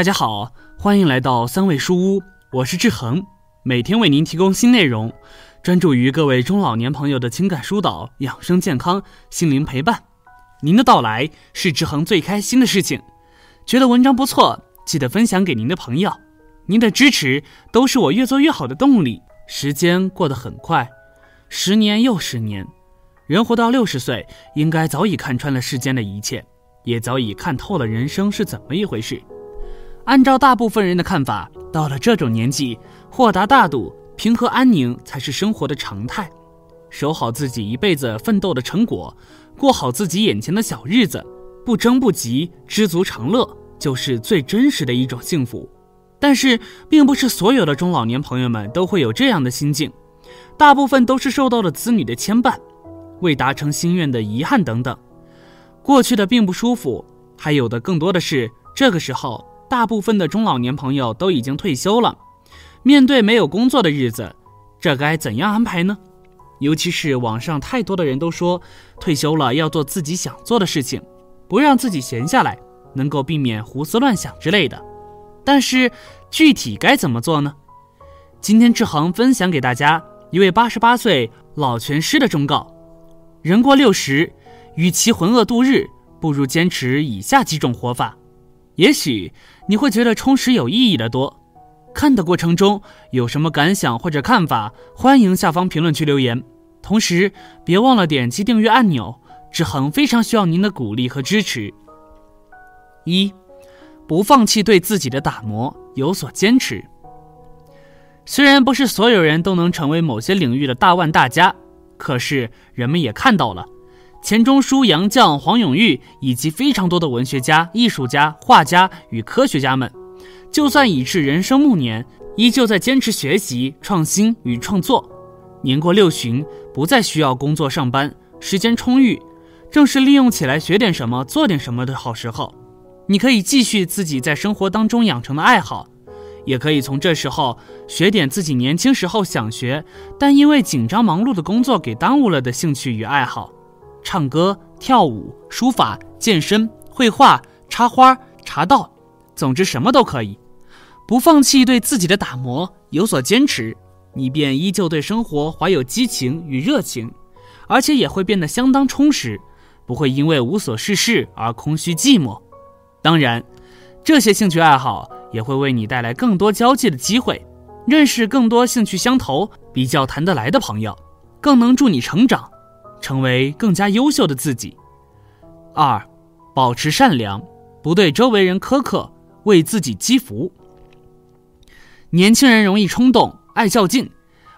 大家好，欢迎来到三味书屋，我是志恒，每天为您提供新内容，专注于各位中老年朋友的情感疏导、养生健康、心灵陪伴。您的到来是志恒最开心的事情。觉得文章不错，记得分享给您的朋友。您的支持都是我越做越好的动力。时间过得很快，十年又十年，人活到六十岁，应该早已看穿了世间的一切，也早已看透了人生是怎么一回事。按照大部分人的看法，到了这种年纪，豁达大度、平和安宁才是生活的常态。守好自己一辈子奋斗的成果，过好自己眼前的小日子，不争不急，知足常乐，就是最真实的一种幸福。但是，并不是所有的中老年朋友们都会有这样的心境，大部分都是受到了子女的牵绊，未达成心愿的遗憾等等。过去的并不舒服，还有的更多的是这个时候，大部分的中老年朋友都已经退休了，面对没有工作的日子，这该怎样安排呢？尤其是网上太多的人都说，退休了要做自己想做的事情，不让自己闲下来，能够避免胡思乱想之类的。但是具体该怎么做呢？今天志恒分享给大家一位八十八岁老拳师的忠告：人过六十，与其浑噩度日，不如坚持以下几种活法。也许你会觉得充实有意义的多。看的过程中有什么感想或者看法，欢迎下方评论区留言。同时别忘了点击订阅按钮，志恒非常需要您的鼓励和支持。一。不放弃对自己的打磨，有所坚持。虽然不是所有人都能成为某些领域的大腕大家，可是人们也看到了，钱钟书、杨绛、黄永玉以及非常多的文学家、艺术家、画家与科学家们，就算已至人生暮年，依旧在坚持学习、创新与创作。年过六旬，不再需要工作上班，时间充裕，正是利用起来学点什么、做点什么的好时候。你可以继续自己在生活当中养成的爱好，也可以从这时候学点自己年轻时候想学，但因为紧张忙碌的工作给耽误了的兴趣与爱好，唱歌、跳舞、书法、健身、绘画、插花、茶道，总之什么都可以。不放弃对自己的打磨，有所坚持，你便依旧对生活怀有激情与热情，而且也会变得相当充实，不会因为无所事事而空虚寂寞。当然，这些兴趣爱好也会为你带来更多交际的机会，认识更多兴趣相投、比较谈得来的朋友，更能助你成长，成为更加优秀的自己。二，保持善良，不对周围人苛刻，为自己积福。年轻人容易冲动、爱较劲，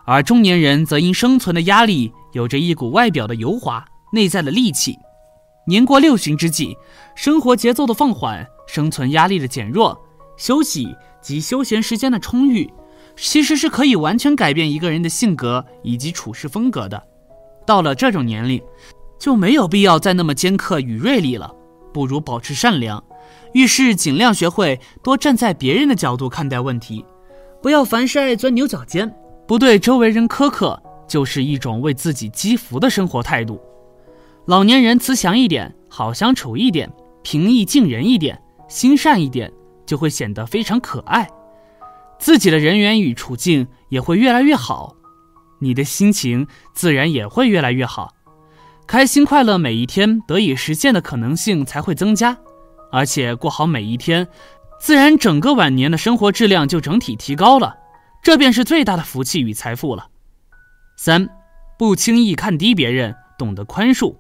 而中年人则因生存的压力，有着一股外表的油滑，内在的戾气。年过六旬之际，生活节奏的放缓，生存压力的减弱，休息及休闲时间的充裕，其实是可以完全改变一个人的性格以及处事风格的。到了这种年龄，就没有必要再那么尖刻与锐利了，不如保持善良，遇事尽量学会多站在别人的角度看待问题，不要凡事爱钻牛角尖，不对周围人苛刻，就是一种为自己积福的生活态度。老年人慈祥一点，好相处一点，平易近人一点，心善一点，就会显得非常可爱，自己的人缘与处境也会越来越好，你的心情自然也会越来越好，开心快乐每一天得以实现的可能性才会增加，而且过好每一天，自然整个晚年的生活质量就整体提高了，这便是最大的福气与财富了。三，不轻易看低别人，懂得宽恕。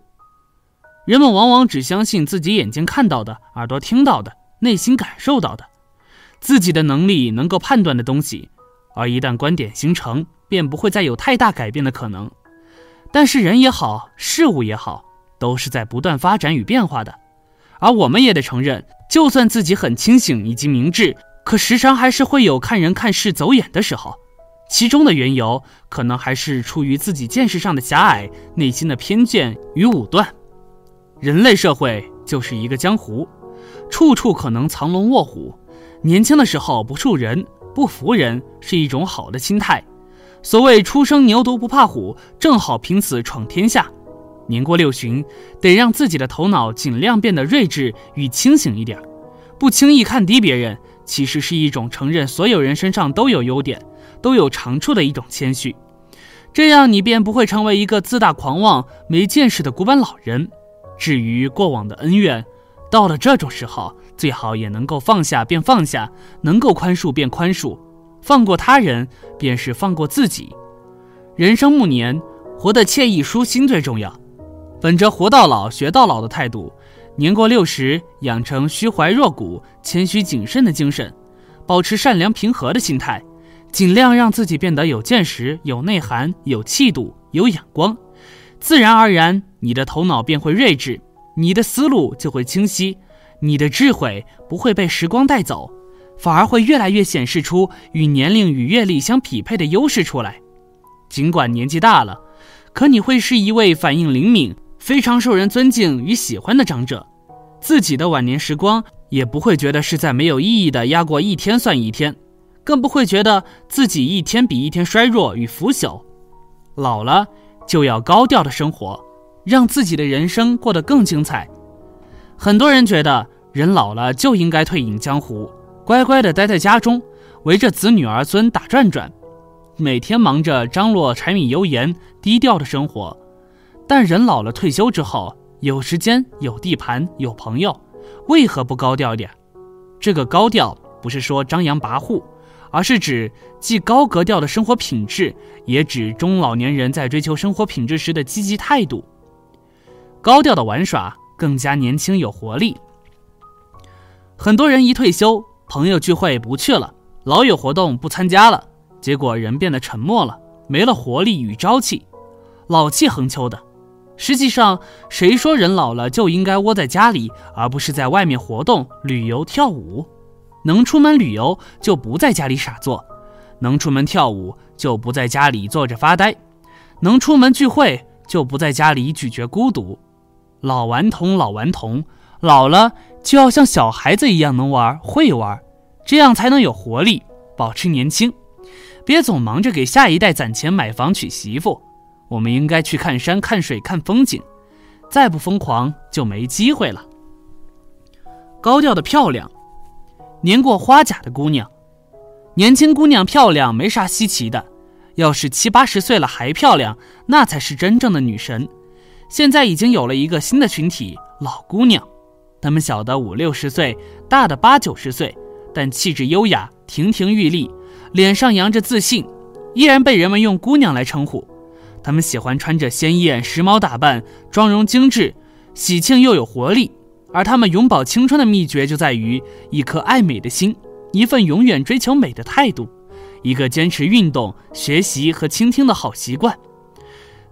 人们往往只相信自己眼睛看到的、耳朵听到的、内心感受到的，自己的能力能够判断的东西，而一旦观点形成，便不会再有太大改变的可能。但是人也好，事物也好，都是在不断发展与变化的，而我们也得承认，就算自己很清醒以及明智，可时常还是会有看人看事走眼的时候，其中的缘由，可能还是出于自己见识上的狭隘、内心的偏见与武断。人类社会就是一个江湖，处处可能藏龙卧虎。年轻的时候不怵人、不服人是一种好的心态。所谓初生牛犊不怕虎，正好凭此闯天下。年过六旬，得让自己的头脑尽量变得睿智与清醒一点，不轻易看低别人，其实是一种承认所有人身上都有优点、都有长处的一种谦虚。这样，你便不会成为一个自大狂妄、没见识的古板老人。至于过往的恩怨，到了这种时候，最好也能够放下便放下，能够宽恕便宽恕，放过他人便是放过自己。人生暮年，活得惬意舒心最重要。本着活到老学到老的态度，年过六十，养成虚怀若谷、谦虚谨慎的精神，保持善良平和的心态。尽量让自己变得有见识、有内涵、有气度、有眼光，自然而然，你的头脑便会睿智，你的思路就会清晰，你的智慧不会被时光带走，反而会越来越显示出与年龄与阅历相匹配的优势出来。尽管年纪大了，可你会是一位反应灵敏、非常受人尊敬与喜欢的长者，自己的晚年时光也不会觉得是在没有意义的压过一天算一天。更不会觉得自己一天比一天衰弱与腐朽。老了就要高调的生活，让自己的人生过得更精彩。很多人觉得人老了就应该退隐江湖，乖乖的待在家中，围着子女儿孙打转转，每天忙着张罗柴米油盐，低调的生活。但人老了退休之后，有时间、有地盘、有朋友，为何不高调点？这个高调不是说张扬跋扈。而是指既高格调的生活品质，也指中老年人在追求生活品质时的积极态度。高调的玩耍更加年轻有活力。很多人一退休，朋友聚会不去了，老友活动不参加了，结果人变得沉默了，没了活力与朝气，老气横秋的。实际上，谁说人老了就应该窝在家里，而不是在外面活动、旅游、跳舞？能出门旅游就不在家里傻坐，能出门跳舞就不在家里坐着发呆，能出门聚会就不在家里咀嚼孤独。老顽童，老顽童，老了就要像小孩子一样能玩会玩，这样才能有活力，保持年轻。别总忙着给下一代攒钱买房娶媳妇，我们应该去看山看水看风景，再不疯狂就没机会了。高调的漂亮。年过花甲的姑娘，年轻姑娘漂亮没啥稀奇的，要是七八十岁了还漂亮，那才是真正的女神。现在已经有了一个新的群体——老姑娘，她们小的五六十岁，大的八九十岁，但气质优雅，亭亭玉立，脸上洋着自信，依然被人们用姑娘来称呼。她们喜欢穿着鲜艳时髦打扮，妆容精致，喜庆又有活力。而他们永葆青春的秘诀就在于一颗爱美的心，一份永远追求美的态度，一个坚持运动、学习和倾听的好习惯。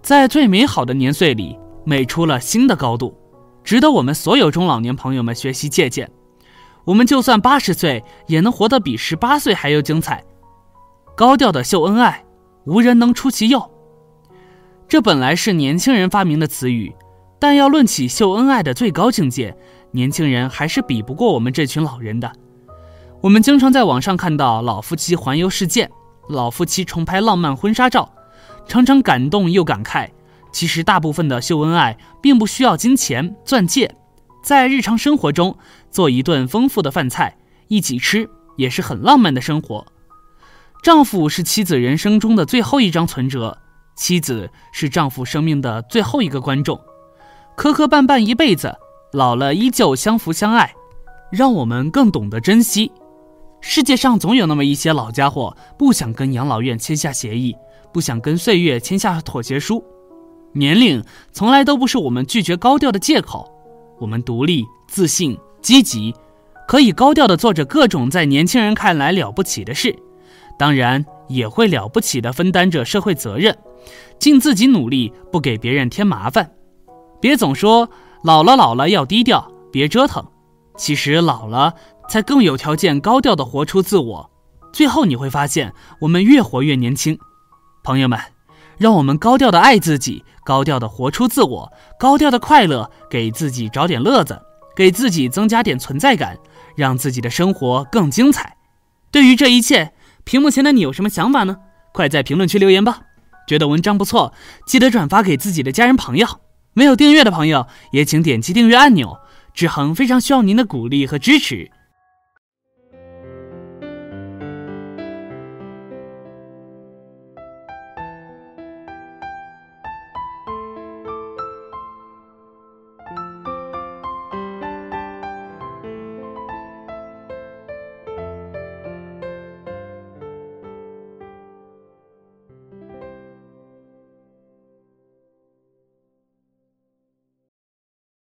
在最美好的年岁里，美出了新的高度，值得我们所有中老年朋友们学习借鉴。我们就算八十岁，也能活得比十八岁还要精彩。高调的秀恩爱，无人能出其右。这本来是年轻人发明的词语。但要论起秀恩爱的最高境界，年轻人还是比不过我们这群老人的。我们经常在网上看到老夫妻环游世界，老夫妻重拍浪漫婚纱照，常常感动又感慨。其实大部分的秀恩爱并不需要金钱钻戒，在日常生活中做一顿丰富的饭菜一起吃，也是很浪漫的生活。丈夫是妻子人生中的最后一张存折，妻子是丈夫生命的最后一个观众。磕磕绊绊一辈子，老了依旧相扶相爱，让我们更懂得珍惜。世界上总有那么一些老家伙，不想跟养老院签下协议，不想跟岁月签下妥协书。年龄从来都不是我们拒绝高调的借口。我们独立、自信、积极，可以高调的做着各种在年轻人看来了不起的事，当然也会了不起的分担着社会责任，尽自己努力，不给别人添麻烦。别总说老了老了要低调，别折腾。其实老了才更有条件高调的活出自我。最后你会发现，我们越活越年轻。朋友们，让我们高调的爱自己，高调的活出自我，高调的快乐，给自己找点乐子，给自己增加点存在感，让自己的生活更精彩。对于这一切，屏幕前的你有什么想法呢？快在评论区留言吧。觉得文章不错，记得转发给自己的家人朋友。没有订阅的朋友，也请点击订阅按钮。志恒非常需要您的鼓励和支持。